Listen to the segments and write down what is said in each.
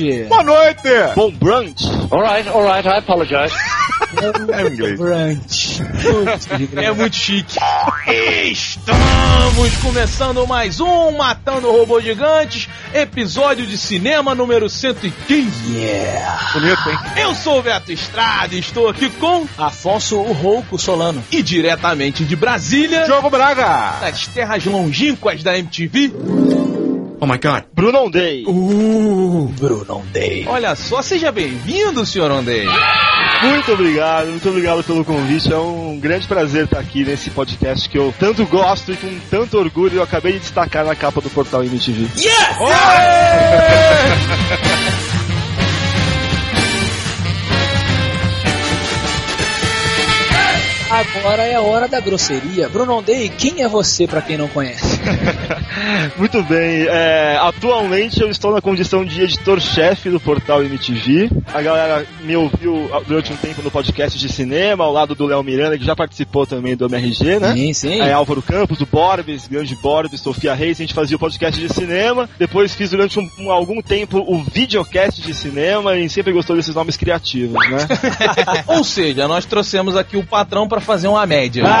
Boa noite! Bom brunch! Alright, alright, I apologize. É inglês. Brunch. É muito chique. Estamos começando mais um Matando Robôs Gigantes, episódio de cinema número 115. Yeah! Bonito, hein? Eu sou o Beto Estrada e estou aqui com. Afonso o Rouco Solano. E diretamente de Brasília, Diogo Braga! das terras longínquas da MTV. Oh my god. Bruno Day. Uh, Bruno Day. Olha só, seja bem-vindo, senhor Ondei. Muito obrigado, muito obrigado pelo convite. É um grande prazer estar aqui nesse podcast que eu tanto gosto e com tanto orgulho eu acabei de destacar na capa do portal MTV. Yes! Agora é a hora da grosseria. Bruno Day, quem é você pra quem não conhece? Muito bem, é, atualmente eu estou na condição de editor-chefe do portal MTV. A galera me ouviu durante um tempo no podcast de cinema, ao lado do Léo Miranda, que já participou também do MRG, né? Sim, sim. É, Álvaro Campos, do Borbes, grande Borbes, Sofia Reis, a gente fazia o podcast de cinema. Depois fiz durante um, um- algum tempo o videocast de cinema e sempre gostou desses nomes criativos, né? Ou seja, nós trouxemos aqui o patrão pra fazer uma média.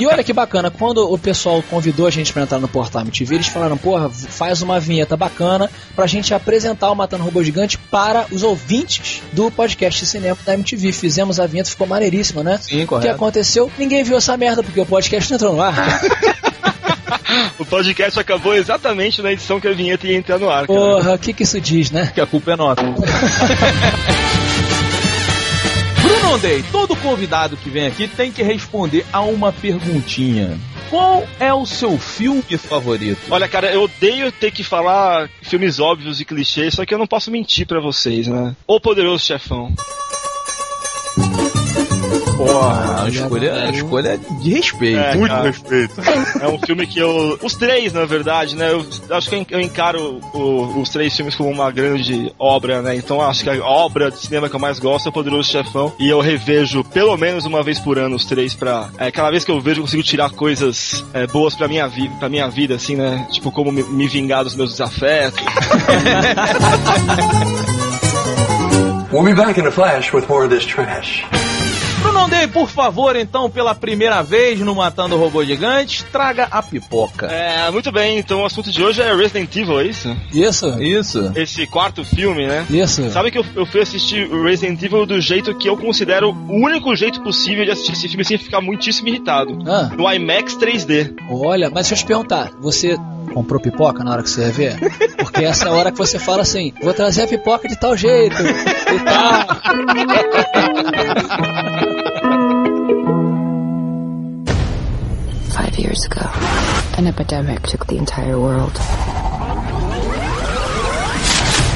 E olha que bacana, quando o pessoal convidou a gente pra entrar no portal MTV, eles falaram, porra, faz uma vinheta bacana pra gente apresentar o Matando Robô Gigante para os ouvintes do podcast de cinema da MTV. Fizemos a vinheta, ficou maneiríssima, né? Sim, O que correto. aconteceu? Ninguém viu essa merda, porque o podcast não entrou no ar. o podcast acabou exatamente na edição que a vinheta ia entrar no ar, cara. Porra, o que que isso diz, né? Que a culpa é nossa. Bruno Day, todo convidado que vem aqui tem que responder a uma perguntinha. Qual é o seu filme favorito? Olha, cara, eu odeio ter que falar filmes óbvios e clichês, só que eu não posso mentir pra vocês, né? O Poderoso Chefão. Porra, a escolha, a escolha é de respeito. É, Muito cara. respeito. É um filme que eu. Os três, na verdade, né? Eu acho que eu encaro o- os três filmes como uma grande obra, né? Então acho que a obra de cinema que eu mais gosto é o Poderoso Chefão. E eu revejo pelo menos uma vez por ano os três pra. É, cada vez que eu vejo, eu consigo tirar coisas é, boas pra minha, vi pra minha vida, assim, né? Tipo, como me, me vingar dos meus desafetos. We'll be back in a flash with more of this trash. Bruno Day, por favor, então, pela primeira vez no Matando Robô Gigantes, traga a pipoca. É, muito bem, então o assunto de hoje é Resident Evil, é isso? Isso, Isso. Esse quarto filme, né? isso. Sabe que eu, eu fui assistir Resident Evil do jeito que eu considero o único jeito possível de assistir esse filme sem ficar muitíssimo irritado. Ah, No IMAX 3D. olha, mas deixa eu te perguntar, você comprou pipoca na hora que você ia ver? Porque essa é a hora que você fala assim, vou trazer a pipoca de tal jeito e tal. years ago, an epidemic took the entire world.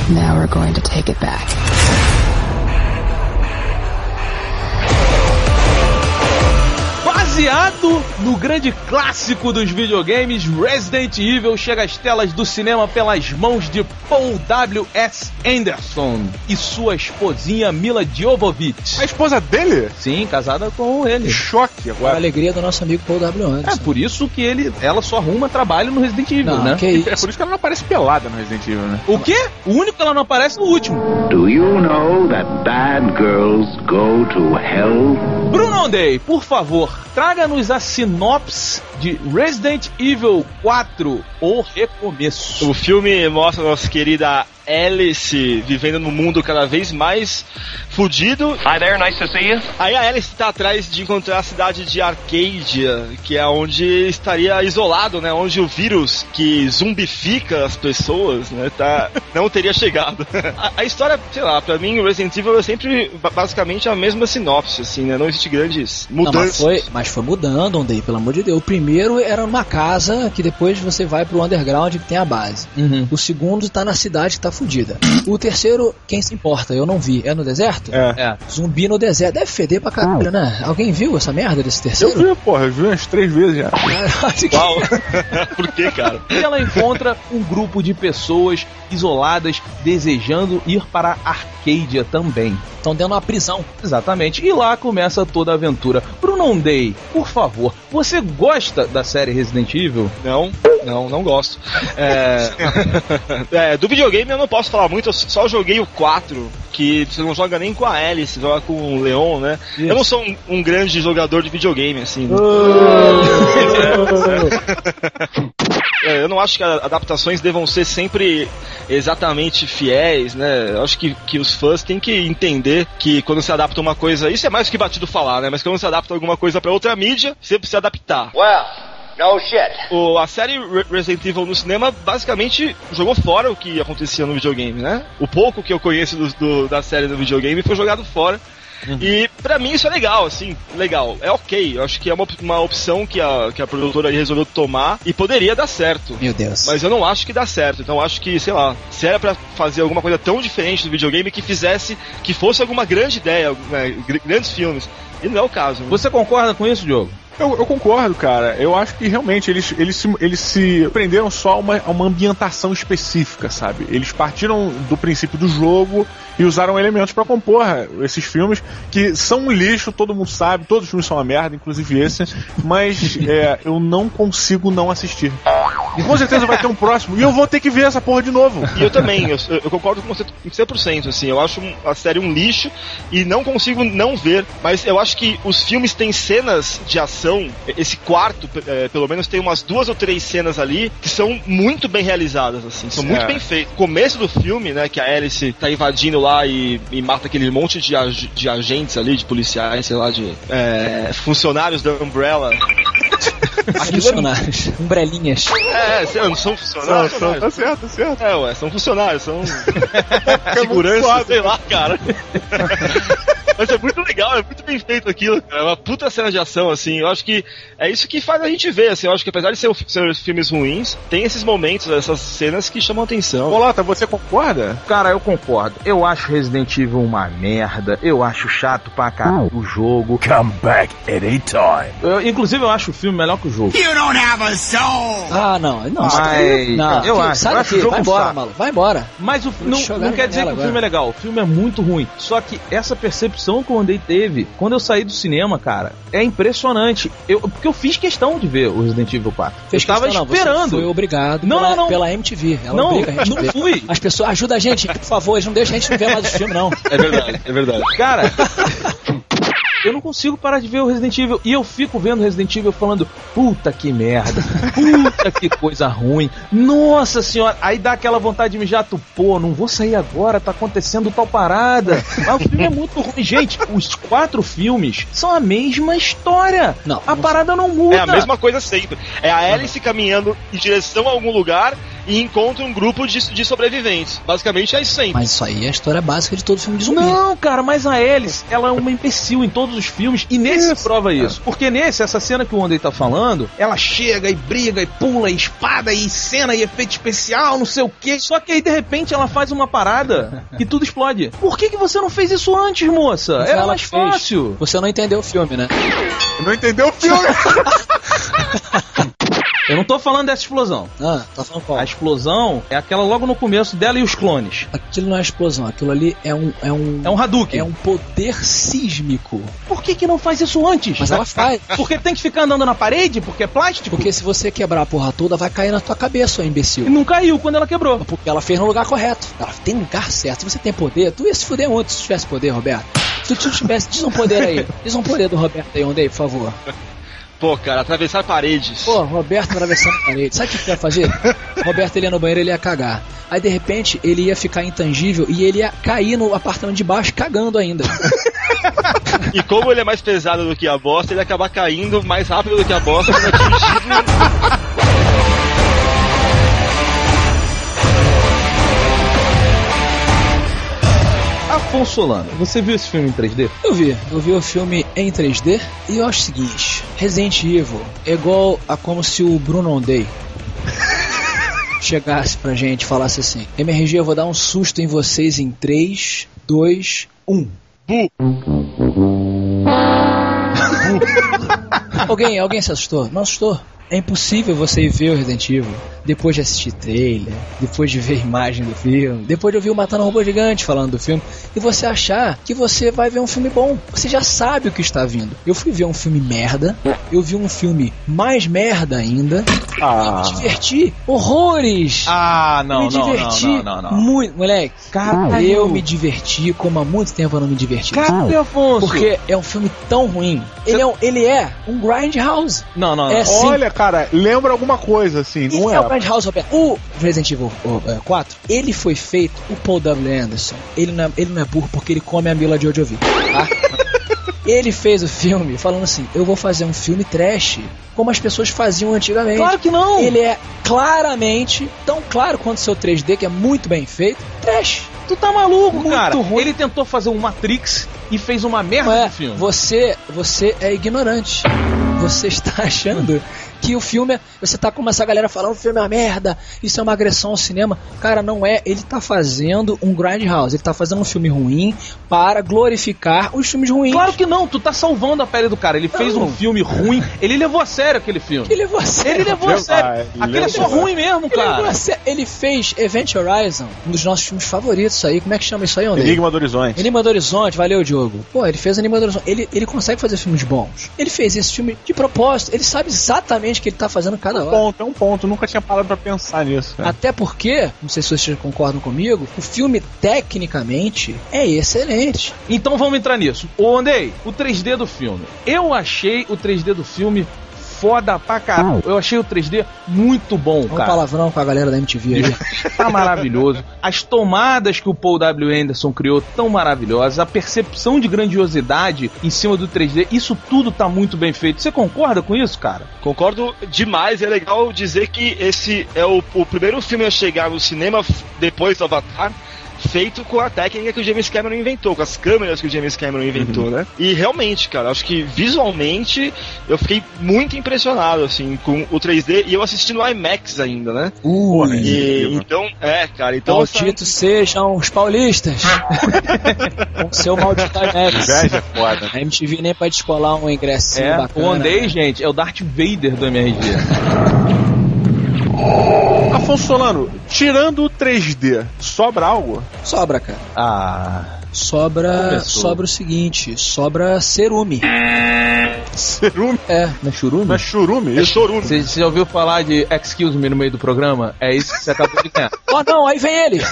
Now we're going to take it back. Baseado no grande clássico dos videogames, Resident Evil chega às telas do cinema pelas mãos de Paul W.S. Anderson e sua esposinha Mila Jovovich. A esposa dele? Sim, casada com ele. Choque Para a agora. alegria do nosso amigo Paul W. É Anderson. por isso que ele, ela só arruma trabalho no Resident Evil, Não, né? que É isso. por isso que ela não aparece pelada no Resident Evil, né? O quê? O único que ela não aparece no último. Do you know that bad girls go to hell? Bruno Day, por favor, traga-nos a sinopse de Resident Evil 4, O Recomeço. O filme mostra a nossa querida Alice vivendo num mundo cada vez mais fudido. Hi there, nice to see you. Aí a Alice está atrás de encontrar a cidade de Arcadia, que é onde estaria isolado, né? Onde o vírus que zumbifica as pessoas, né? Tá, não teria chegado. A, a história, sei lá, pra mim o Resident Evil é sempre ba- basicamente a mesma sinopse, assim, né? Não existe grandes Não, mas mudanças. foi, mas foi mudando, Ondei, pelo amor de Deus. O primeiro era numa casa que depois você vai pro underground que tem a base. Uhum. O segundo tá na cidade que tá fudida. O terceiro, quem se importa? Eu não vi. É no deserto? Deserto. É. É. Zumbi no deserto. Deve feder pra caralho, né? Alguém viu essa merda desse Eu terceiro? vi, porra, eu vi umas três vezes já. Caralho, que- Uau. Por que, cara? E ela encontra um grupo de pessoas isoladas desejando ir para Arcadia também. Estão dentro de uma prisão. Exatamente. E lá começa toda a aventura. Bruno Day, por favor, você gosta da série Resident Evil? Não, não, não gosto. É... é, do videogame eu não posso falar muito, eu só joguei o 4, que você não joga nem com a Alice, você joga com o Leon, né? Eu não sou um, um grande jogador de videogame, assim. né? É, eu não acho que adaptações devam ser sempre exatamente fiéis, né? Eu acho que, que os fãs têm que entender que quando se adapta uma coisa, isso é mais do que batido falar, né? Mas quando se adapta alguma coisa pra outra mídia, sempre se adaptar. Well, no shit. O, a série Re- Resident Evil no cinema basicamente jogou fora o que acontecia no videogame, né? O pouco que eu conheço do, do- da série no videogame foi jogado fora. E pra mim isso é legal, assim, legal. É ok, eu acho que é uma, uma opção que a, que a produtora aí resolveu tomar e poderia dar certo. Meu Deus. Mas eu não acho que dá certo. Então eu acho que, sei lá, se era pra fazer alguma coisa tão diferente do videogame que fizesse, que fosse alguma grande ideia, né, gr- grandes filmes. E não é o caso. né? Você concorda com isso, Diogo? Eu, eu concordo, cara. Eu acho que realmente eles, eles, se, eles se prenderam só a uma, uma ambientação específica, sabe? Eles partiram do princípio do jogo e usaram elementos pra compor esses filmes que são um lixo, todo mundo sabe, todos os filmes são uma merda, inclusive esse, mas é, eu não consigo não assistir. E com certeza vai ter um próximo e eu vou ter que ver essa porra de novo. E eu também, eu, eu concordo com você em 100%, assim, eu acho a série um lixo e não consigo não ver, mas eu acho que os filmes têm cenas de ação, esse quarto, eh, pelo menos tem umas duas ou três cenas ali que são muito bem realizadas, assim, são muito É. bem feitas. Começo do filme, né, que a Alice tá invadindo lá e, e mata aquele monte de, ag- de agentes ali, de policiais, sei lá, de eh, funcionários da Umbrella. Funcionários. Umbrelinhas. É, lá, não são funcionários. Tá, tá certo, tá certo. É, ué, são funcionários, são segurança, sei lá, cara. Mas é muito legal, é muito bem feito aquilo, cara. É uma puta cena de ação, assim. Eu acho que é isso que faz a gente ver, assim. Eu acho que apesar de ser, ser filmes ruins, tem esses momentos, essas cenas que chamam atenção. Bolota, você concorda? Cara, eu concordo. Eu acho Resident Evil uma merda. Eu acho chato pra caralho o jogo. Come back anytime. Eu, inclusive, eu acho o filme melhor que o jogo. Ah, não. Não, Mas- não. eu Filho, acho, Sai eu acho daqui, o jogo vai embora, maluco. Vai embora. Mas o, não, não quer dizer que o filme é legal. O filme é muito ruim. Só que essa percepção que o Andei teve, quando eu saí do cinema, cara, é impressionante. Eu, porque eu fiz questão de ver o Resident Evil 4. Fez eu tava questão, não, esperando. Você foi obrigado Não, pela, não, não. pela MTV. Ela Não, obriga a gente não ver. fui. As pessoas, ajuda a gente, por favor, eles não deixam a gente não ver mais o filme, não. É verdade, é verdade. Cara, eu não consigo parar de ver o Resident Evil. E eu fico vendo Resident Evil falando, puta que merda, puta que coisa ruim. Nossa senhora, aí dá aquela vontade de mijar, tu, pô, não vou sair agora, tá acontecendo tal parada. Mas o filme é muito ruim. Gente, os quatro filmes são a mesma história. Não, A não parada não muda. É a mesma coisa sempre. É a Alice caminhando em direção a algum lugar e encontra um grupo de, de sobreviventes. Basicamente é isso sempre. Mas isso aí é a história básica de todo filme de zumbi. Não, cara, mas a Alice, ela é uma imbecil em todos os filmes e nesse prova isso. Porque nesse, essa cena que o Andrei tá falando, ela chega e briga e pula, e espada e cena e efeito especial, não sei o que. Só que aí de repente ela faz uma parada e tudo explode. Por que, que você não fez isso antes, moça? Foi Era ela mais fez. fácil. Você não entendeu o filme, né? Não entendeu o filme? Eu não tô falando dessa explosão. Ah, tá falando qual? A explosão é aquela logo no começo dela e os clones. Aquilo não é explosão, aquilo ali é um. É um, É um Hadouken. é um poder sísmico. Por que, que não faz isso antes? Mas ela faz. Porque tem que ficar andando na parede? Porque é plástico? Porque se você quebrar a porra toda, vai cair na tua cabeça, ô E imbecil. não caiu quando ela quebrou. Porque ela fez no lugar correto. Ela tem um lugar certo. Se você tem poder, tu ia se fuder muito se tivesse poder, Roberto. Se tu tivesse, diz um poder aí. Diz um poder do Roberto aí, onde aí, por favor. Pô, cara, atravessar paredes. Pô, Roberto atravessando a parede. Sabe o que ele ia fazer? Roberto ele ia no banheiro ele ia cagar. Aí de repente ele ia ficar intangível e ele ia cair no apartamento de baixo cagando ainda. E como ele é mais pesado do que a bosta, ele acaba caindo mais rápido do que a bosta Afonso Solano, você viu esse filme em 3D? Eu vi, eu vi o filme em 3D e eu acho o seguinte: Resident Evil é igual a como se o Bruno Ondey chegasse pra gente e falasse assim: MRG, eu vou dar um susto em vocês em 3, 2, 1. Bu. Alguém, alguém se assustou? Não assustou. É impossível você ir ver o Resident Evil depois de assistir trailer, depois de ver imagem do filme, depois de ouvir o Matando um Robô Gigante falando do filme, e você achar que você vai ver um filme bom. Você já sabe o que está vindo. Eu fui ver um filme merda, eu vi um filme mais merda ainda, Ah, me diverti horrores. Ah, não, me não, diverti não, não, não, não. muito, moleque. Caralho. Eu me diverti como há muito tempo eu não me diverti. Caralho, Afonso. Porque é um filme tão ruim. Ele é um, ele é um grindhouse. Não, não, É não. sim. olha, cara, lembra alguma coisa assim, não E é? é o Grindhouse, Roberto. O Resident Evil o, é, 4, ele foi feito, o Paul W. Anderson, ele não, é, ele não é burro porque ele come a Mila Jojovic, tá? Ele fez o filme falando assim: eu vou fazer um filme trash, como as pessoas faziam antigamente. Claro que não. Ele é claramente, tão claro quanto o seu 3D, que é muito bem feito, trash. Tu tá maluco, Muito cara. ruim. Ele tentou fazer um Matrix e fez uma merda Não é, de filme. você, você é ignorante. Você está achando que o filme é. Você tá como essa galera falando, o filme é uma merda, isso é uma agressão ao cinema. Cara, não é. Ele tá fazendo um grindhouse, ele tá fazendo um filme ruim para glorificar os filmes ruins. Claro que não, tu tá salvando a pele do cara. Ele fez um filme ruim, ele levou a sério aquele filme. Ele levou a sério. Ele levou a sério. ah, Aquele é só ruim mesmo, Ele, levou a cara. sério. Ele fez Event Horizon, um dos nossos filmes favoritos aí. Como é que chama isso aí, André? Enigma do Horizonte. Enigma do Horizonte, valeu, Diogo. Pô, ele fez Enigma do Horizonte. Ele, ele consegue fazer filmes bons. Ele fez esse filme de propósito. Ele sabe exatamente o que ele tá fazendo cada É um hora. ponto, é um ponto. Nunca tinha parado pra pensar nisso. cara. Até porque, não sei se vocês concordam comigo, o filme tecnicamente é excelente. Então vamos entrar nisso. Ô, Andei, o 3D do filme. Eu achei o 3D do filme foda pra caralho. Eu achei o 3D muito bom, Um cara. palavrão com a galera da MTV aí. Tá maravilhoso. As tomadas que o Paul W. Anderson criou tão maravilhosas. A percepção de grandiosidade em cima do 3D. Isso tudo tá muito bem feito. Você concorda com isso, cara? Concordo demais, é legal dizer que esse é o, o primeiro filme a chegar no cinema depois do Avatar. Feito com a técnica que o James Cameron inventou, com as câmeras que o James Cameron inventou, né? E realmente, cara, acho que visualmente eu fiquei muito impressionado, assim, com o 3D e eu assisti no IMAX ainda, né? Ui. E, então, é, cara, então. essa- Malditos sejam os paulistas. Com seu maldito IMAX. Inveja é foda. A MTV nem pra descolar um ingressinho É, bacana. o Andei, gente, é o Darth Vader do MRG. Afonso Solano, tirando o 3D, sobra algo? Sobra, cara. Ah. Sobra, Começou. sobra o seguinte, sobra cerume. Cerume? É, Não é churume? Não é churume? É Isso? chorume. Você, você já ouviu falar de Excuse Me no meio do programa? É isso que você acabou de ganhar. Oh não, aí vem ele!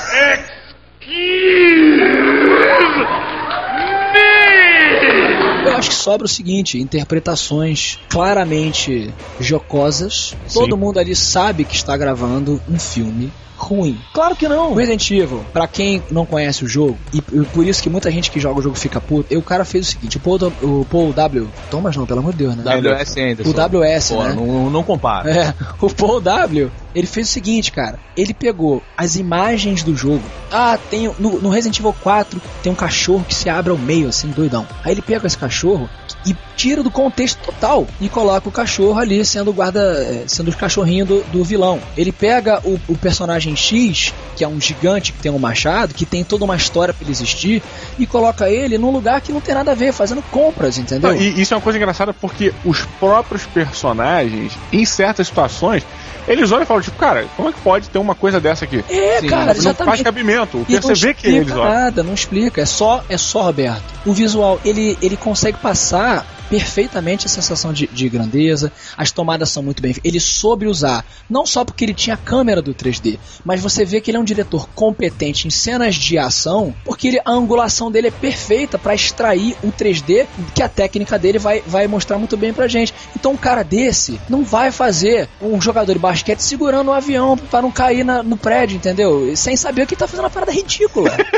Eu acho que sobra o seguinte, interpretações claramente jocosas. Todo mundo ali sabe que está gravando um filme ruim. Claro que não. O Resident Evil, pra quem não conhece o jogo, e por isso que muita gente que joga o jogo fica puto, e o cara fez o seguinte, o Paul, W- o Paul W. Thomas não, pelo amor de Deus, né? WS Anderson. O WS, Pô, né? não, não compara. É, o Paul W, ele fez o seguinte, cara. Ele pegou as imagens do jogo. Ah, tem no, no Resident Evil 4 tem um cachorro que se abre ao meio, assim, doidão. Aí ele pega esse cachorro e tira do contexto total e coloca o cachorro ali sendo o guarda, eh, sendo o cachorrinho do, do vilão. Ele pega o, o personagem X, que é um gigante que tem um machado, que tem toda uma história pra ele existir, e coloca ele num lugar que não tem nada a ver, fazendo compras, entendeu? Não, e isso é uma coisa engraçada porque os próprios personagens, em certas situações, eles olham e falam, tipo, cara, como é que pode ter uma coisa dessa aqui? É, Sim, cara, Não faz exatamente. cabimento. E não Você vê que explica eles olham. nada, não explica. É só, é só Roberto. O visual, ele, ele consegue passar perfeitamente a sensação de, de grandeza. As tomadas são muito bem. Ele soube usar, não só porque ele tinha a câmera do 3D, mas você vê que ele é um diretor competente em cenas de ação, porque ele- a angulação dele é perfeita para extrair o 3D que a técnica dele vai, vai mostrar muito bem pra gente. Então um cara desse não vai fazer um jogador de basquete segurando um avião para não cair na- no prédio, entendeu? Sem saber que tá fazendo uma parada ridícula.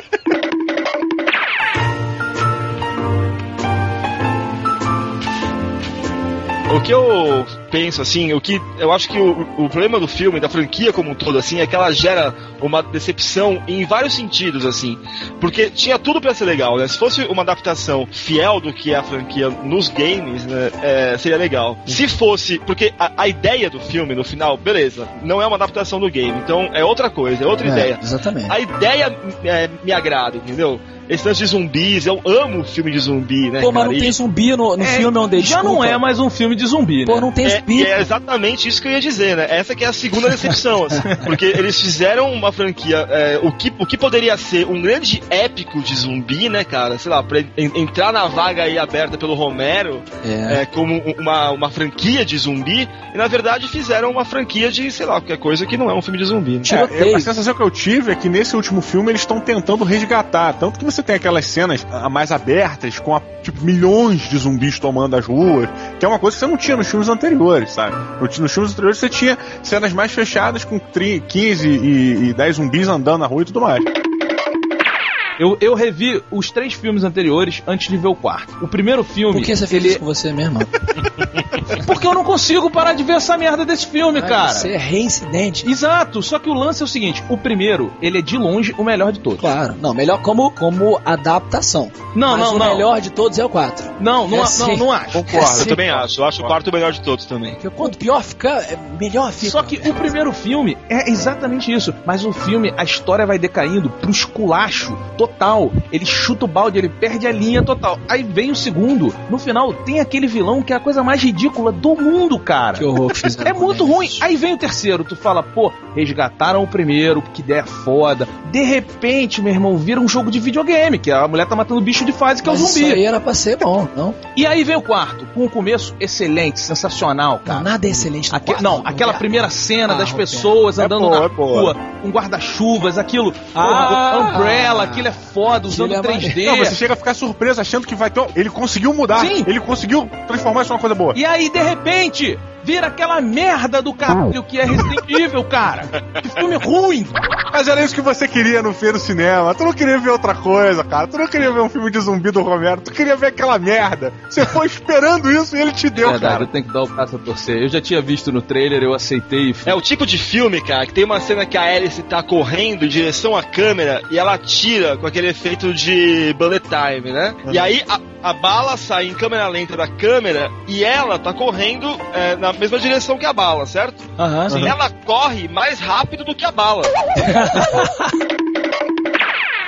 que eu penso, assim, o que eu acho que o, o problema do filme, da franquia como um todo, assim, é que ela gera uma decepção em vários sentidos, assim. Porque tinha tudo pra ser legal, né? Se fosse uma adaptação fiel do que é a franquia nos games, né, é, seria legal. Se fosse, porque a, a ideia do filme, no final, beleza, não é uma adaptação do game, então é outra coisa, é outra É, ideia. Exatamente. A ideia é, me agrada, entendeu? Esse lance de zumbis, eu amo filme de zumbi, né? Pô, mas cara? não tem zumbi no, no É, filme onde já não é mais um filme de zumbi, né? Pô, não tem É, zumbi. e é exatamente isso que eu ia dizer, né? Essa que é a segunda decepção, assim, porque eles fizeram uma franquia, é, o, que, o que poderia ser um grande épico de zumbi, né, cara? Sei lá, pra en- entrar na vaga aí aberta pelo Romero, É. é, como uma, uma franquia de zumbi, e na verdade fizeram uma franquia de, sei lá, qualquer coisa que não é um filme de zumbi. Né? É, a sensação que eu tive é que nesse último filme eles estão tentando resgatar. Tanto que você tem aquelas cenas ah, mais abertas, com a, tipo, milhões de zumbis tomando as ruas, que é uma coisa que você não tinha nos filmes anteriores, sabe? No- Nos filmes anteriores você tinha cenas mais fechadas com tri- 15 e, e 10 zumbis andando na rua e tudo mais. Eu, eu revi os três filmes anteriores antes de ver o quarto. O primeiro filme. Por que você fez ele... isso com você mesmo? Porque eu não consigo parar de ver essa merda desse filme, cara. Você é reincidente. Exato, só que o lance é o seguinte: o primeiro, ele é de longe o melhor de todos. Claro. Não, melhor como, como adaptação. Não, Mas não, o não. melhor de todos é o 4. Não, não, É a- sim. não, não acho. Concordo. Eu também acho, eu acho o quarto o melhor de todos também. Porque quanto pior fica, é melhor fica. Só que o primeiro filme é exatamente isso. Mas o filme, a história vai decaindo pro esculacho total. Ele chuta o balde, ele perde a linha total. Aí vem o segundo. No final, tem aquele vilão que é a coisa mais ridícula do mundo, cara. Que horror que. É muito ruim. Aí vem o terceiro, tu fala, pô, resgataram o primeiro, que ideia foda. De repente, meu irmão, vira um jogo de videogame, que a mulher tá matando bicho de fase, que Mas é o Isso zumbi. aí era pra ser bom, não? E aí vem o quarto, com um começo excelente, sensacional, cara. Não, nada é excelente. no Aque- quarto, não, aquela primeira cena Ah, das pessoas É andando boa, na é rua, com guarda-chuvas, aquilo, Ah! Umbrella, aquilo é foda, usando é 3D. Não, você chega a ficar surpreso achando que vai ter. Ele conseguiu mudar. Sim. Ele conseguiu transformar isso numa coisa boa. E aí, de repente, vira aquela merda do caralho que é Resident Evil, cara. Que filme ruim. Mas era isso que você queria no feiro cinema. Tu não queria ver outra coisa, cara. Tu não queria ver um filme de zumbi do Romero. Tu queria ver aquela merda. Você foi esperando isso e ele te deu, Verdade, cara. eu tenho que dar o braço a torcer. Eu já tinha visto no trailer, eu aceitei e. É o tipo de filme, cara, que tem uma cena que a Alice tá correndo em direção à câmera e ela atira com aquele efeito de bullet time, né? E aí a, a bala sai em câmera lenta da câmera e ela tá correndo é, na mesma direção que a bala, certo? Aham. E ela corre mais rápido do que a bala.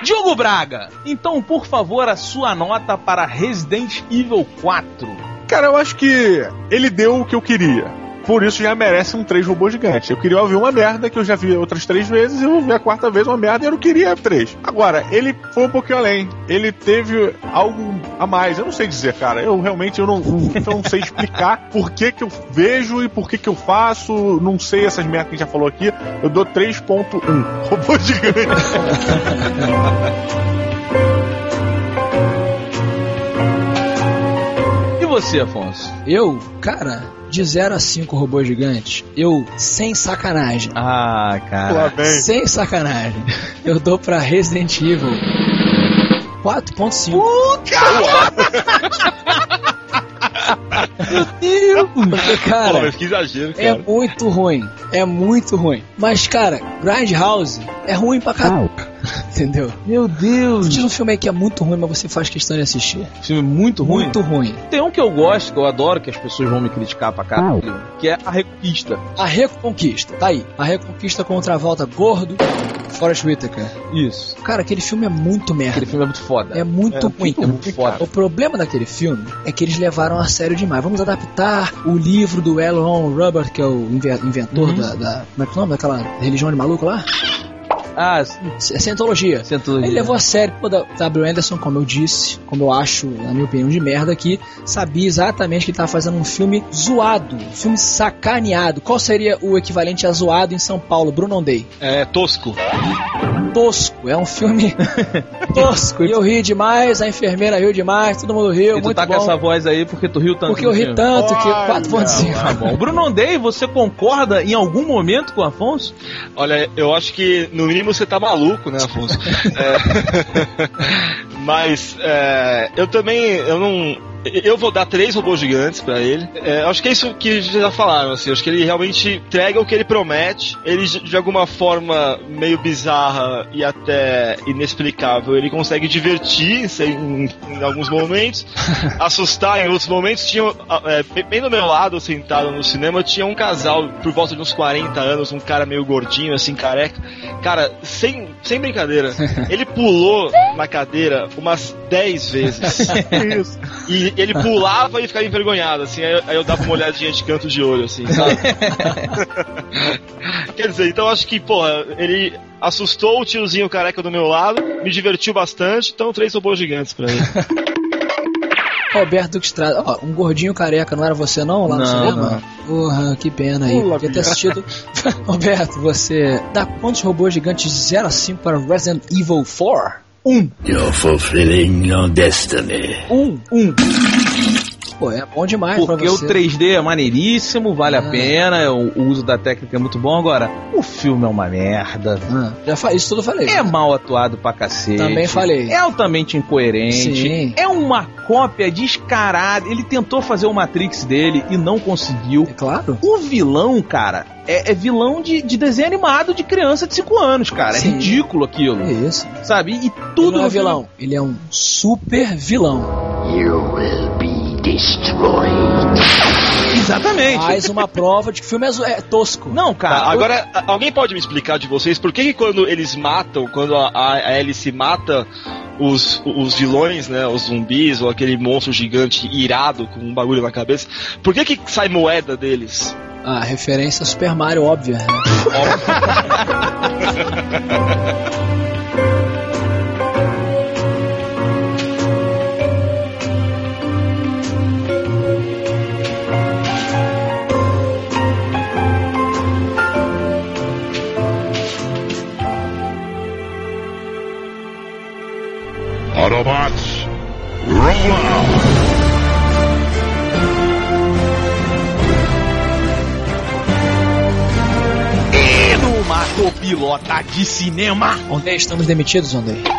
Diogo Braga, então, por favor, a sua nota para Resident Evil 4. Cara, eu acho que ele deu o que eu queria. Por isso já merece um três robôs gigantes. Eu queria ouvir uma merda que eu já vi outras três vezes e eu vou ver a quarta vez uma merda e eu não queria três. Agora, ele foi um pouquinho além. Ele teve algo a mais. Eu não sei dizer, cara. Eu realmente eu não, não, eu não sei explicar por que, que eu vejo e por que, que eu faço. Não sei essas merdas que a gente já falou aqui. Eu dou 3.1. Robô gigante. você, Afonso? Eu, cara, de 0 a 5 robôs gigantes, eu, sem sacanagem, Ah, cara. vem. sem sacanagem, eu dou pra Resident Evil 4.5. Meu Deus! Pô, cara, mas que exagero, é cara. muito ruim. É muito ruim. Mas, cara, Grindhouse é ruim pra caralho. Entendeu? Meu Deus! Diz um filme aí que é muito ruim, mas você faz questão de assistir. Filme muito ruim. Muito ruim. Tem um que eu gosto, que eu adoro, que as pessoas vão me criticar pra caralho, que é A Reconquista. A Reconquista, tá aí. A Reconquista contra a volta gordo, Forrest Whitaker. Isso. Cara, aquele filme é muito merda. Aquele filme é muito foda. É muito É ruim. muito, muito foda. O problema daquele filme é que eles levaram a sério demais. Vamos adaptar o livro do L. Ron Hubbard, que é o inve- inventor Uhum. da, da. Como é que é o nome daquela religião de maluco lá? Ah, É Cientologia. Cientologia. Ele levou a sério, pô, da- W. Anderson, como eu disse, como eu acho, na minha opinião, de merda, que sabia exatamente que ele tava fazendo um filme zoado, um filme sacaneado. Qual seria o equivalente a zoado em São Paulo? Bruno Day. É tosco. Tosco, é um filme tosco. E eu ri demais, a enfermeira riu demais, todo mundo riu, E tu muito tá bom. com essa voz aí porque tu riu tanto Porque eu ri filme. tanto que Olha, 4.5. Tá bom. Bruno Ondei, você concorda em algum momento com o Afonso? Olha, eu acho que no mínimo você tá maluco, né, Afonso? É, Mas é, eu também, eu não. Eu vou dar três robôs gigantes pra ele. É, acho que é isso que já falaram, assim. Acho que ele realmente entrega o que ele promete. Ele, de alguma forma meio bizarra e até inexplicável, ele consegue divertir em, em alguns momentos, assustar em outros momentos. Tinha, é, bem do meu lado, sentado no cinema, tinha um casal por volta de uns 40 anos, um cara meio gordinho, assim, careca. Cara, sem sem brincadeira, ele pulou na cadeira umas 10 vezes. Isso. E ele pulava e ficava envergonhado, assim, aí eu, aí eu dava uma olhadinha de canto de olho, assim, sabe? Quer dizer, então acho que, porra, ele assustou o tiozinho careca do meu lado, me divertiu bastante, então três robôs gigantes pra ele. Roberto Estrada, ó, um gordinho careca, não era você não lá no Não, cinema? não. Porra, que pena aí. Pula, Podia ter assistido. Roberto, você dá quantos robôs gigantes de 0 a 5 para Resident Evil 4? Um. You're fulfilling your destiny. Um. Um. Pô, é bom demais Porque pra o você. 3D é maneiríssimo, vale a Ah. pena, o, o uso da técnica é muito bom. Agora, o filme é uma merda. Ah, já fa... Isso tudo falei. É mal atuado pra cacete. Também falei. É altamente incoerente. Sim. É uma cópia descarada. Ele tentou fazer o Matrix dele e não conseguiu. É claro. O vilão, cara, é, é vilão de, de desenho animado de criança de 5 anos, cara. É Sim. ridículo aquilo. É isso. Sabe? E Ele tudo não é filme- vilão. Ele é um super vilão. You will destroyed. Exatamente. Mais uma prova de que o filme é, é tosco. Não, cara. Tá, agora, a- alguém pode me explicar de vocês por que, que quando eles matam, quando a, a, Alice mata os, os vilões, né, os zumbis ou aquele monstro gigante irado com um bagulho na cabeça, por que que sai moeda deles? A referência a Super Mario, óbvia, né? Autobots, roll out. E no Matopilota de Cinema. Onde estamos demitidos, Ondei?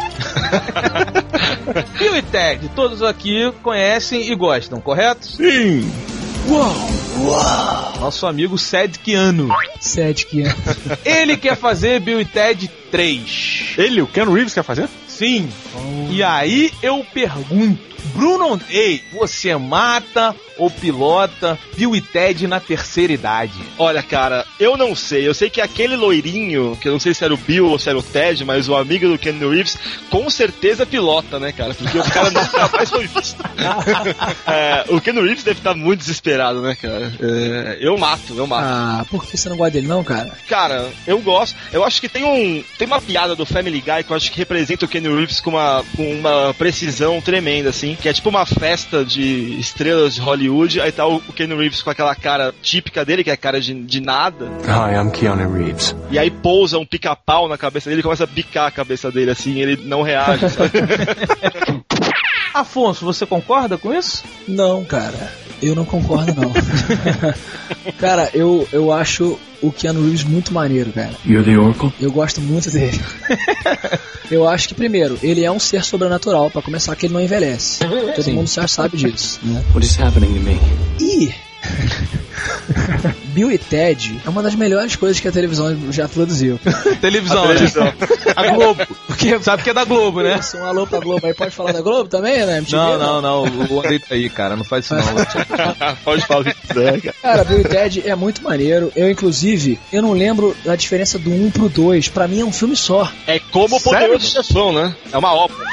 Bill e Ted, todos aqui conhecem e gostam, correto? Sim. Nosso amigo Sedkiano. É. Ele quer fazer Bill e Ted 3. Ele, o Ken Reeves, quer fazer? Sim. E aí eu pergunto, Bruno, ei, você mata ou pilota Bill e Ted na terceira idade? Olha, cara, eu não sei. Eu sei que aquele loirinho, que eu não sei se era o Bill ou se era o Ted, mas o amigo do Ken Reeves, com certeza pilota, né, cara? Porque o cara nunca mais foi visto. É, o Ken Reeves deve estar muito desesperado, né, cara? É, eu mato, eu mato. Ah, por que você não gosta dele, não, cara? Cara, eu gosto. Eu acho que tem um. Tem uma piada do Family Guy que eu acho que representa o Kenny Reeves com uma, com uma precisão tremenda, assim. Que é tipo uma festa de estrelas de Hollywood. Aí tá o, o Kenny Reeves com aquela cara típica dele, que é a cara de, de nada. Hi, I'm Keanu Reeves. E aí pousa um pica-pau na cabeça dele e começa a bicar a cabeça dele assim. E ele não reage, sabe? Afonso, você concorda com isso? Não, cara. Eu não concordo, não. cara, eu, eu acho o Keanu Reeves muito maneiro, cara. You're the Oracle? Eu gosto muito dele. eu acho que, primeiro, ele é um ser sobrenatural, pra começar que ele não envelhece. Todo mundo já sabe disso, né? What is happening to me? E Bill e Ted é uma das melhores coisas que a televisão já produziu. Televisão, A televisão. né? A Globo. Porque Sabe que é da Globo, né? Isso, um alô pra Globo aí. Pode falar da Globo também, né? MTV, Não, não, não. O Andrei tá aí, cara. Não faz isso não. Pode falar o que quiser, cara. Cara, Bill e Ted é muito maneiro. Eu, inclusive, eu não lembro da diferença do 1 pro 2. Pra mim é um filme só. É como o poderoso chefão, né? É uma ópera.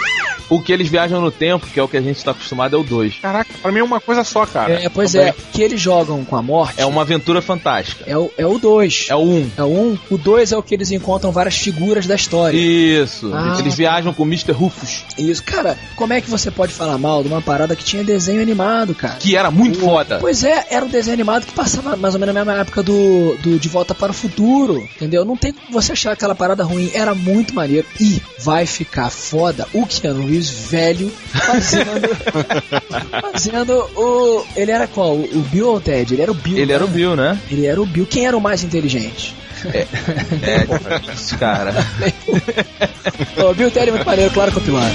O que eles viajam no tempo, que é o que a gente tá acostumado, é o 2. Caraca, pra mim é uma coisa só, cara. É, pois também. é, que eles jogam com a morte É uma aventura fantástica. é o 2. É o 2. É o 1. Um. É o 1. Um. O 2 é o que eles encontram várias figuras da história. Isso. Ah. Eles viajam com o Mr. Rufus, Isso. Cara, como é que você pode falar mal de uma parada que tinha desenho animado, cara? que era muito foda. Pois é, era o desenho animado que passava mais ou menos na mesma época do, do De Volta para o Futuro, entendeu? Não tem como você achar aquela parada ruim, era muito maneiro e vai ficar foda o Keanu Reeves velho fazendo fazendo o ele era qual? O, o Bill ou o Ted? Ele era o Bill. Ele era o né? Bill, né? Ele era o Bill. Quem era o mais inteligente? É, isso, cara. o Bill Ted é muito maneiro, claro que é o pilar.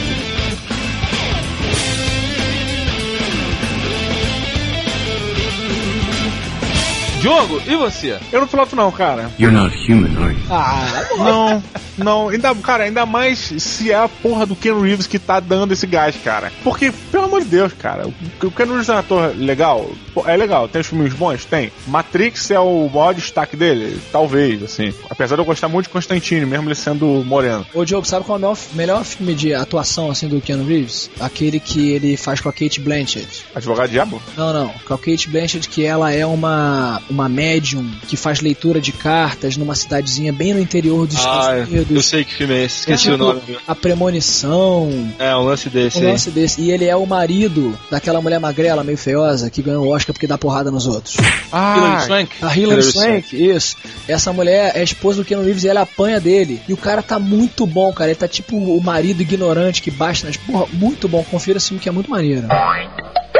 Diogo, e você? Eu não piloto não, cara. You're not human, are you? Ah, Não. Não, ainda, cara, ainda mais se é a porra do Ken Reeves que tá dando esse gás, cara. Porque, pelo amor de Deus, cara, o, Ken Reeves é um ator legal? É legal, tem os filmes bons? Tem. Matrix é o maior destaque dele? Talvez, assim. Apesar de eu gostar muito de Constantine, mesmo ele sendo moreno. Ô Diogo, sabe qual é o melhor, melhor filme de atuação assim do Keanu Reeves? Aquele que ele faz com a Kate Blanchett. Advogado Diabo? Não, não. Com a Kate Blanchett, que ela é uma, uma médium que faz leitura de cartas numa cidadezinha bem no interior dos Ah, Estados Unidos. eu sei que filme é esse, esqueci É o nome. A premonição. É, um lance desse Um aí. lance desse. E ele é o marido daquela mulher magrela, meio feiosa, que ganhou o Oscar porque dá porrada nos outros. Ah, Hilary Swank. A Hilary Swank, isso. Essa mulher é a esposa do Keanu Reeves e ela apanha dele. E o cara tá muito bom, cara. Ele tá tipo o marido ignorante que baixa nas. Porra, muito bom. Confira esse filme que é muito maneiro.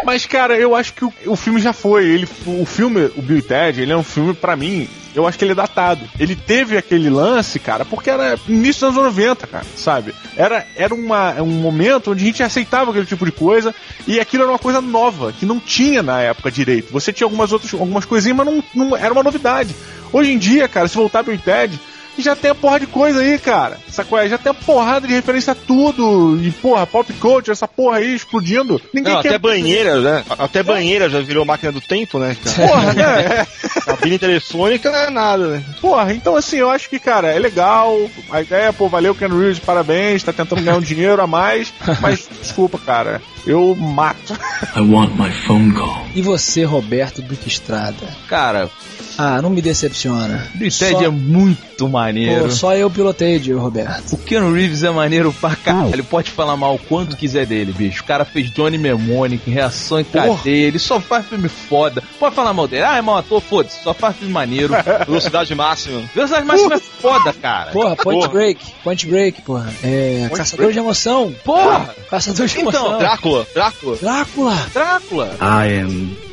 Mas, cara, eu acho que o, o filme já foi. Ele, o filme, o Bill e Ted, ele é um filme, pra mim, eu acho que ele é datado. Ele teve aquele lance, cara, porque era início dos anos 90, cara, sabe? Era, era uma, um momento onde a gente aceitava aquele tipo de coisa e aquilo era uma coisa nova, que não tinha na época direito. Você tinha algumas outras, algumas coisinhas, mas não, não era uma novidade. Hoje em dia, cara, se voltar Bill e Ted, já tem a porra de coisa aí, cara. Sacou? É? Já tem a porrada de referência a tudo. E, porra, pop culture, essa porra aí explodindo. Ninguém Não, quer até banheira, né? Até banheira já virou máquina do tempo, né? cara? Porra, né? Cabine telefônica não é nada, né? Porra, então assim, eu acho que, cara, é legal. A ideia, pô, valeu, Ken Reeves, parabéns, tá tentando ganhar um dinheiro a mais. Mas, desculpa, cara, eu mato. I want my phone call. E você, Roberto Duque Estrada? Cara, Ah, não me decepciona. E Só- Ted é muito maneiro. Pô, só eu pilotei, Dio Roberto. O Keanu Reeves é maneiro pra caralho. Pode falar mal quanto quiser dele, bicho. O cara fez Johnny Mnemonic, Reação em Porra. Cadeia. Ele só faz filme foda. Pode falar mal dele. Ah, é mau ator? Foda-se. Só faz filme maneiro. Velocidade máxima. Velocidade Máxima é foda, cara. Porra, Point Porra. Break. Point Break, porra. É. Caçador de emoção. Porra! Caçador de Então, emoção. Drácula, Drácula. Drácula. Drácula. I am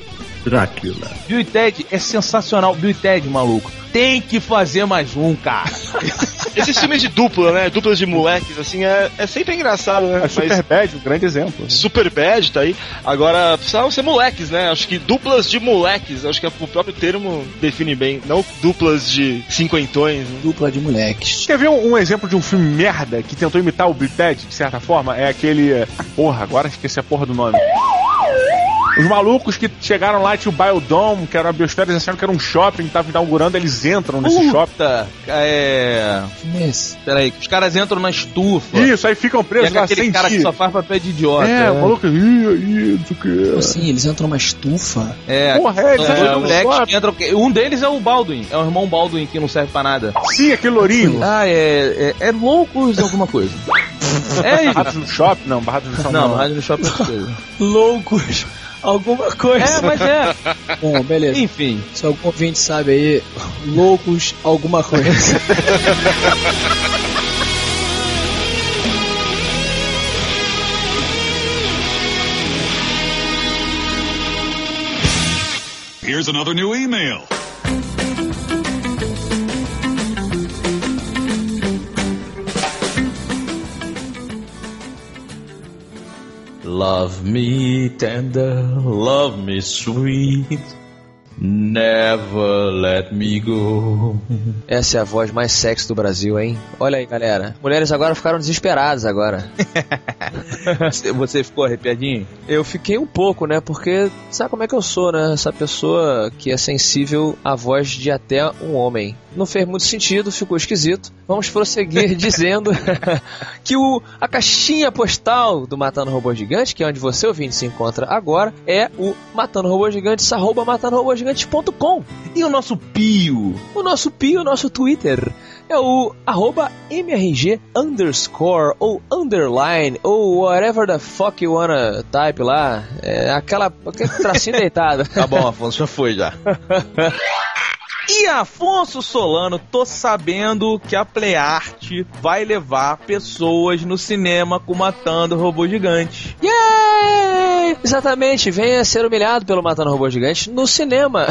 Dracula. Bill e Ted é sensacional. Bill e Ted, maluco. Tem que fazer mais um, cara. Esses filmes de dupla, né? Duplas de moleques, assim, é, é sempre engraçado, né? A Mas- Super Bad, um grande exemplo. Super Bad tá aí. Agora, precisavam ser moleques, né? Acho que duplas de moleques, acho que o próprio termo define bem. Não duplas de cinquentões. Né? Dupla de moleques. Quer ver um, um exemplo de um filme merda que tentou imitar o Bill Ted, de certa forma? É aquele. é, Porra, agora esqueci a porra do nome. Os malucos que chegaram lá, tinha o Biodome, que era uma biosfera, eles acharam que era um shopping que tava inaugurando, eles entram nesse shopping. Puta, é. Filme é esse? Peraí, que os caras entram na estufa. Isso, aí ficam presos é lá aquele cara que só faz papel de idiota. É, o maluco, ih, aí, não sei o Como que. assim? Eles entram numa estufa? É, Porra, é, eles dois entram no moleques shopping. que entram. Um deles é o Baldwin, é o irmão Baldwin que não serve pra nada. Sim, aquele lourinho. Ah, é. É, é loucos alguma coisa. É isso. Barrados no shopping? Não, Barrados no shopping. Não, rádio no shopping é outra coisa. Loucos. Alguma coisa. É, mas é. Bom, beleza. Enfim. Se algum ouvinte sabe aí, loucos, alguma coisa. Here's another new email. Love me tender, love me sweet. Never let me go. Essa é a voz mais sexy do Brasil, hein? Olha aí, galera. Mulheres agora ficaram desesperadas agora. Você- ficou arrepiadinho? Eu fiquei um pouco, né? Porque sabe como é que eu sou, né? Essa pessoa que é sensível à voz de até um homem. Não fez muito sentido, ficou esquisito. Vamos prosseguir dizendo que o, a caixinha postal do Matando Robô Gigante, que é onde você ouvinte se encontra agora, é o matando robô gigantes, arroba E o nosso Pio? O nosso pio, o nosso Twitter é o arroba MRG underscore ou underline ou whatever the fuck you wanna type lá. É aquela, aquele tracinho deitado. Tá bom, Afonso, já foi já. E Afonso Solano, tô sabendo que a Playart vai levar pessoas no cinema com Matando Robô Gigante. Yay! Venha, exatamente, venha ser humilhado pelo Matando Robô Gigante no cinema.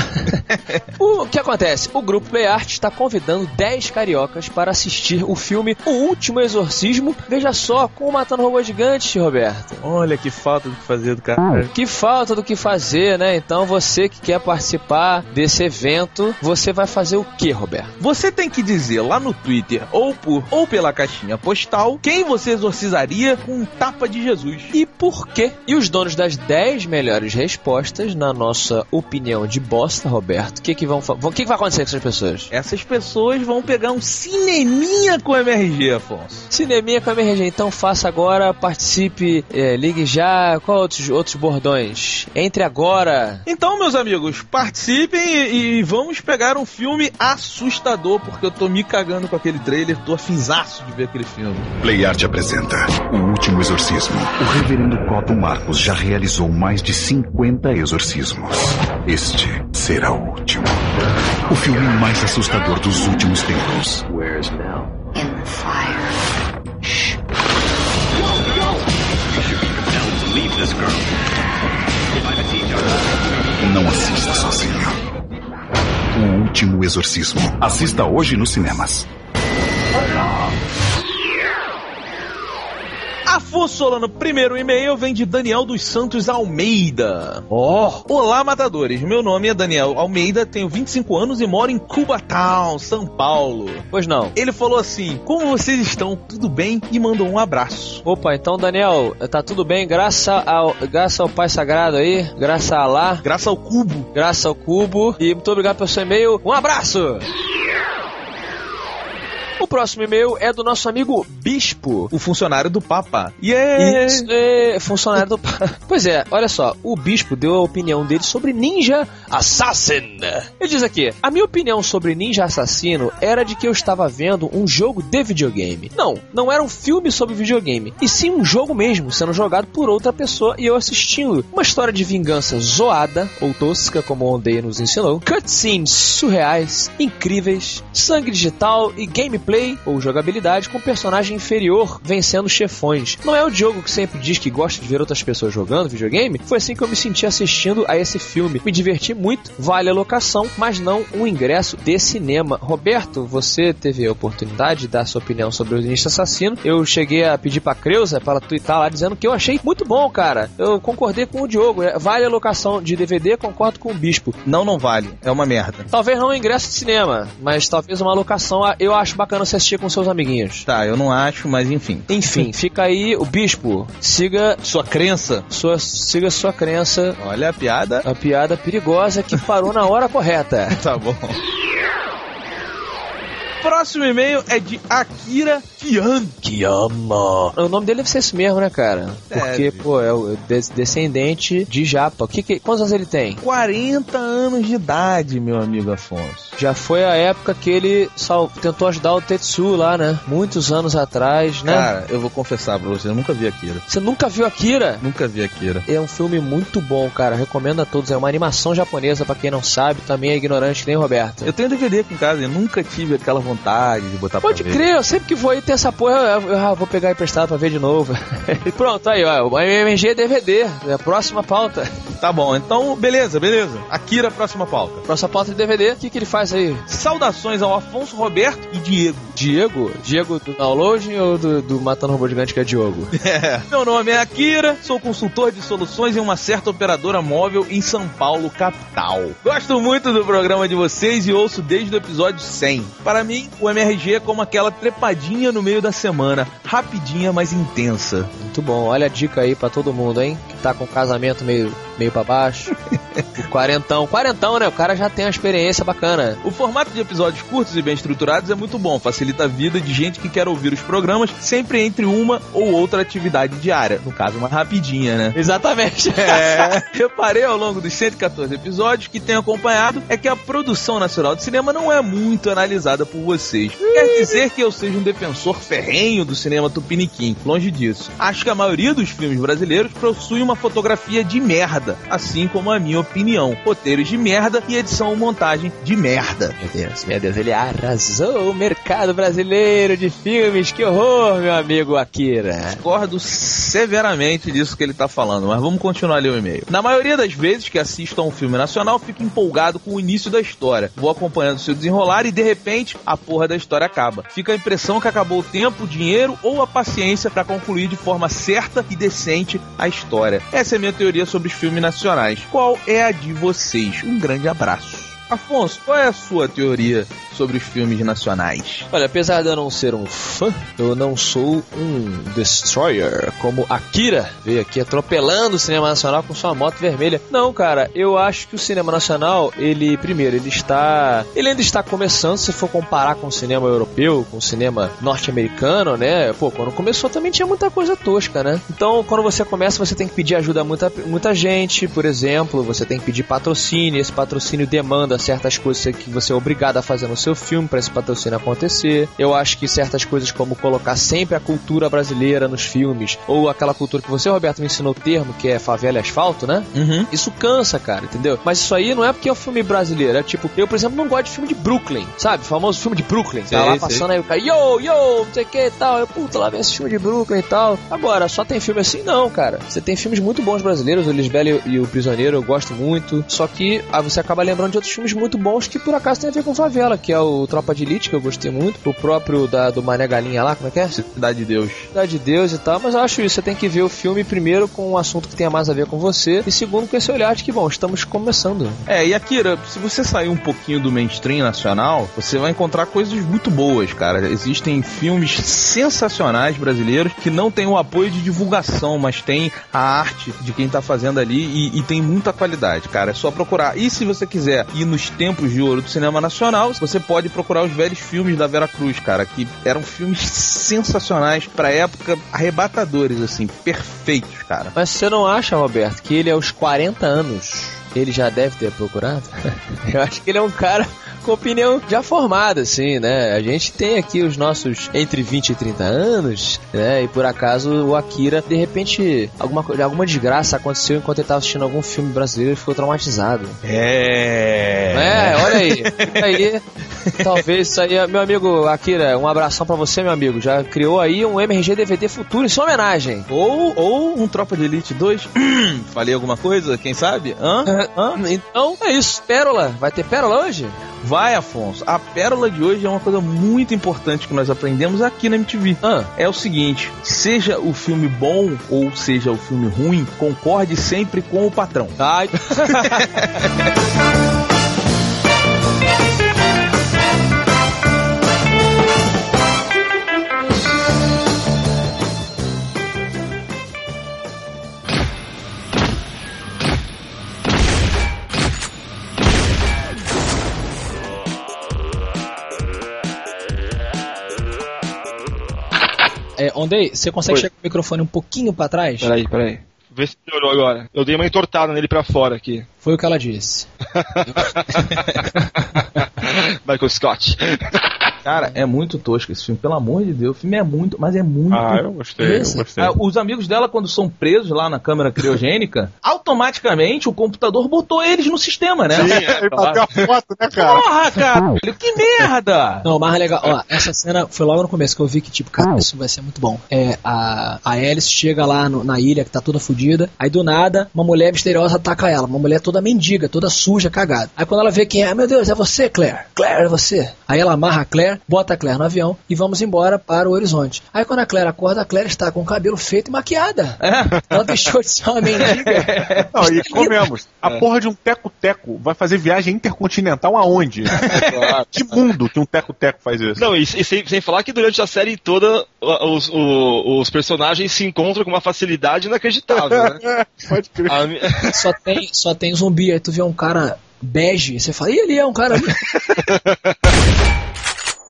o que acontece? O grupo Play Art está convidando 10 cariocas para assistir o filme O Último Exorcismo. Veja só, com o Matando Robô Gigante, Roberto. Olha que falta do que fazer do cara. Que falta do que fazer, né? Então você que quer participar desse evento, você vai fazer o que, Roberto? Você tem que dizer lá no Twitter ou por ou pela caixinha postal quem você exorcizaria com um tapa de Jesus. E por quê? E os donos das 10 melhores respostas, na nossa opinião de bosta, Roberto, o que, que vão fa- O que, que vai acontecer com essas pessoas? Essas pessoas vão pegar um cineminha com MRG, Afonso. Cineminha com MRG, então faça agora, participe, é, ligue já. Qual outros, outros bordões? Entre agora. Então, meus amigos, participem e, e vamos pegar um filme assustador, porque eu tô me cagando com aquele trailer, tô afinzaço de ver aquele filme. Playart apresenta O Último Exorcismo. O reverendo Cotton Marcos já realizou mais de 50 exorcismos. Este será o último. O filme mais assustador dos últimos tempos. Where's Mel? In the fire. Não assista sozinho. O Último Exorcismo. Assista hoje nos cinemas. Solano, primeiro e-mail vem de Daniel dos Santos Almeida. Oh! Olá, matadores. Meu nome é Daniel Almeida, tenho 25 anos e moro em Cubatão, São Paulo. Pois não. Ele falou assim: Como vocês estão? Tudo bem? E mandou um abraço. Opa, então, Daniel, tá tudo bem? Graças ao, graças ao Pai Sagrado aí, graças a Allah, Graças ao cubo. graças ao Cubo. E muito obrigado pelo seu e-mail. Um abraço! O próximo e-mail é do nosso amigo Bispo. O funcionário do Papa. Yeah! Isso é funcionário do. Pois é, olha só, o Bispo deu a opinião dele sobre Ninja Assassin. Ele diz aqui: A minha opinião sobre Ninja Assassino era de que eu estava vendo um jogo de videogame. Não, não era um filme sobre videogame, e sim um jogo mesmo, sendo jogado por outra pessoa e eu assistindo. Uma história de vingança zoada, ou tosca, como o Ondei nos ensinou, cutscenes surreais, incríveis, sangue digital e gameplay ou jogabilidade com personagem inferior vencendo chefões. Não é o Diogo que sempre diz que gosta de ver outras pessoas jogando videogame? Foi assim que eu me senti assistindo a esse filme. Me diverti muito, vale a locação, mas não um ingresso de cinema. Roberto, você teve a oportunidade de dar sua opinião sobre o Início Assassino. Eu cheguei a pedir pra Creuza para twittar lá dizendo que eu achei muito bom, cara. Eu concordei com o Diogo. É, Vale a locação de DVD, concordo com o Bispo. Não, não vale. É uma merda. Talvez não um ingresso de cinema, mas talvez uma locação eu acho bacana você assistir com seus amiguinhos. Tá, eu não acho, mas enfim. Enfim, fica aí o bispo. Siga Sua crença. sua, siga sua crença. Olha a piada. A piada perigosa que parou na hora correta. Tá bom. Próximo e-mail é de Akira Kian. Que ama. O nome dele deve ser esse mesmo, né, cara? Porque, Deve. pô, é o des- descendente de Japa. O que que, quantos anos ele tem? 40 anos de idade, meu amigo Afonso. Já foi a época que ele sal- tentou ajudar o Tetsu lá, né? Muitos anos atrás, né? Cara, eu vou confessar pra você, eu nunca vi Akira. Você nunca viu Akira? Nunca vi Akira. É um filme muito bom, cara. Recomendo a todos. É uma animação japonesa, pra quem não sabe. Também é ignorante, nem o Roberto. Eu tenho DVD aqui em casa, eu nunca tive aquela vontade de botar Pode pra ver. crer, eu sempre que vou aí ter essa porra, eu, eu, ah, vou pegar emprestado pra ver de novo. e pronto, aí, ó. O MMG DVD. É a próxima pauta. Tá bom, então beleza, beleza. Akira, próxima pauta. Próxima pauta de DVD. O que, que ele faz aí? Saudações ao Afonso Roberto e Diego. Diego? Diego do download ou do, do Matando Robô Gigante que é Diogo? É. Meu nome é Akira, sou consultor de soluções em uma certa operadora móvel em São Paulo, capital. Gosto muito do programa de vocês e ouço desde o episódio 100. Para mim, o MRG é como aquela trepadinha no meio da semana, rapidinha, mas intensa. Muito bom. Olha a dica aí pra todo mundo, hein? Que tá com o casamento meio, meio pra baixo. o quarentão. Quarentão, né? O cara já tem uma experiência bacana. O formato de episódios curtos e bem estruturados é muito bom, facilita a vida de gente que quer ouvir os programas sempre entre uma ou outra atividade diária. No caso, uma rapidinha, né? Exatamente. É, reparei ao longo dos 114 episódios que tenho acompanhado é que a produção nacional de cinema não é muito analisada por vocês. Quer dizer que eu seja um defensor ferrenho do cinema tupiniquim, longe disso. Acho que a maioria dos filmes brasileiros possui uma fotografia de merda, assim como a minha opinião. Roteiros de merda e edição ou montagem de merda. Meu Deus, meu Deus, ele arrasou o mercado brasileiro de filmes. Que horror, meu amigo Akira. Discordo severamente disso que ele tá falando, mas vamos continuar ali o e-mail. Na maioria das vezes que assisto a um filme nacional, fico empolgado com o início da história. Vou acompanhando seu desenrolar e de repente a porra da história acaba. Fica a impressão que acabou o tempo, o dinheiro ou a paciência para concluir de forma certa e decente a história. Essa é a minha teoria sobre os filmes nacionais. Qual é a de vocês? Um grande abraço. Afonso, qual é a sua teoria sobre os filmes nacionais? Olha, apesar de eu não ser um fã, eu não sou um destroyer, como Akira veio aqui atropelando o cinema nacional com sua moto vermelha. Não, cara, eu acho que o cinema nacional, ele, primeiro, ele está. Ele ainda está começando, se for comparar com o cinema europeu, com o cinema norte-americano, né? Pô, quando começou também tinha muita coisa tosca, né? Então, quando você começa, você tem que pedir ajuda a muita, muita gente, por exemplo, você tem que pedir patrocínio, esse patrocínio demanda certas coisas que você é obrigado a fazer no seu filme para esse patrocínio acontecer. Eu acho que certas coisas como colocar sempre a cultura brasileira nos filmes, ou aquela cultura que você, Roberto, me ensinou o termo, que é favela e asfalto, né? Uhum. Isso cansa, cara, entendeu? Mas isso aí não é porque é um filme brasileiro, é tipo, eu, por exemplo, não gosto de filme de Brooklyn, sabe? O famoso filme de Brooklyn. Sei, tá lá sei. passando aí o cara, yo, yo, não sei o que e tal. Eu, puta, lá vem esse filme de Brooklyn e tal. Agora, só tem filme assim? Não, cara. Você tem filmes muito bons brasileiros, o Lisbelo e o Prisioneiro eu gosto muito. Só que aí você acaba lembrando de outros filmes muito bons que por acaso tem a ver com favela, que é o Tropa de Elite, que eu gostei muito. O próprio da, do Mané Galinha lá, como é que é? Cidade de Deus. Cidade de Deus e tal, mas eu acho isso. Você tem que ver o filme primeiro com um assunto que tenha mais a ver com você, e segundo com esse olhar de que, bom, estamos começando. É, e Akira, se você sair um pouquinho do mainstream nacional, você vai encontrar coisas muito boas, cara. Existem filmes sensacionais brasileiros que não têm o apoio de divulgação, mas tem a arte de quem tá fazendo ali e, e tem muita qualidade, cara. É só procurar. E se você quiser ir nos tempos de ouro do cinema nacional, você pode procurar os velhos filmes da Vera Cruz, cara, que eram filmes sensacionais pra época, arrebatadores, assim, perfeitos, cara. Mas você não acha, Roberto, que ele aos 40 anos ele já deve ter procurado? Eu acho que ele é um cara com opinião já formada, assim, né? A gente tem aqui os nossos entre 20 e 30 anos, né? E por acaso o Akira, de repente, alguma, alguma desgraça aconteceu enquanto ele estava assistindo algum filme brasileiro e ficou traumatizado. É. É, olha aí. Fica aí. Talvez isso aí, meu amigo Akira, um abração pra você, meu amigo. Já criou aí um MRG DVD futuro em sua homenagem. Ou, ou um Tropa de Elite 2. Falei alguma coisa? Quem sabe? Hã? Hã? Então é isso. Pérola. Vai ter pérola hoje? Vai, Afonso. A pérola de hoje é uma coisa muito importante que nós aprendemos aqui na MTV. Ah. É o seguinte: seja o filme bom ou seja o filme ruim, concorde sempre com o patrão. Ai. É, Ondei, você consegue Oi. chegar com o microfone um pouquinho pra trás? Peraí, peraí. Vê se melhorou agora. Eu dei uma entortada nele pra fora aqui. Foi o que ela disse. Michael Scott. Cara, é muito tosco esse filme, pelo amor de Deus. O filme é muito, mas é muito. Ah, eu gostei, eu gostei. Ah, os amigos dela, quando são presos lá na câmara criogênica, automaticamente o computador botou eles no sistema, né? Ele bateu a foto, né, cara? Porra, cara! Que merda! Não, o mais legal, ó, essa cena foi logo no começo que eu vi que, tipo, cara, isso vai ser muito bom. É, a, a Alice chega lá no- na ilha, que tá toda fodida, aí do nada, uma mulher misteriosa ataca ela, uma mulher toda mendiga, toda suja, cagada. Aí quando ela vê quem é, meu Deus, é você, Claire. Claire, é você. Aí ela amarra a Claire, bota a Claire no avião e vamos embora para o horizonte. Aí quando a Claire acorda, a Claire está com o cabelo feito e maquiada. Ela deixou de ser uma mendiga. Não, e comemos. A porra de um teco-teco vai fazer viagem intercontinental aonde? que mundo que um teco-teco faz isso? Não, e, e sem, sem falar que durante a série toda os, o- os personagens se encontram com uma facilidade inacreditável, né? Pode crer. A só tem, só tem zumbi, aí tu vê um cara bege, você fala, ih, ali é um cara ali.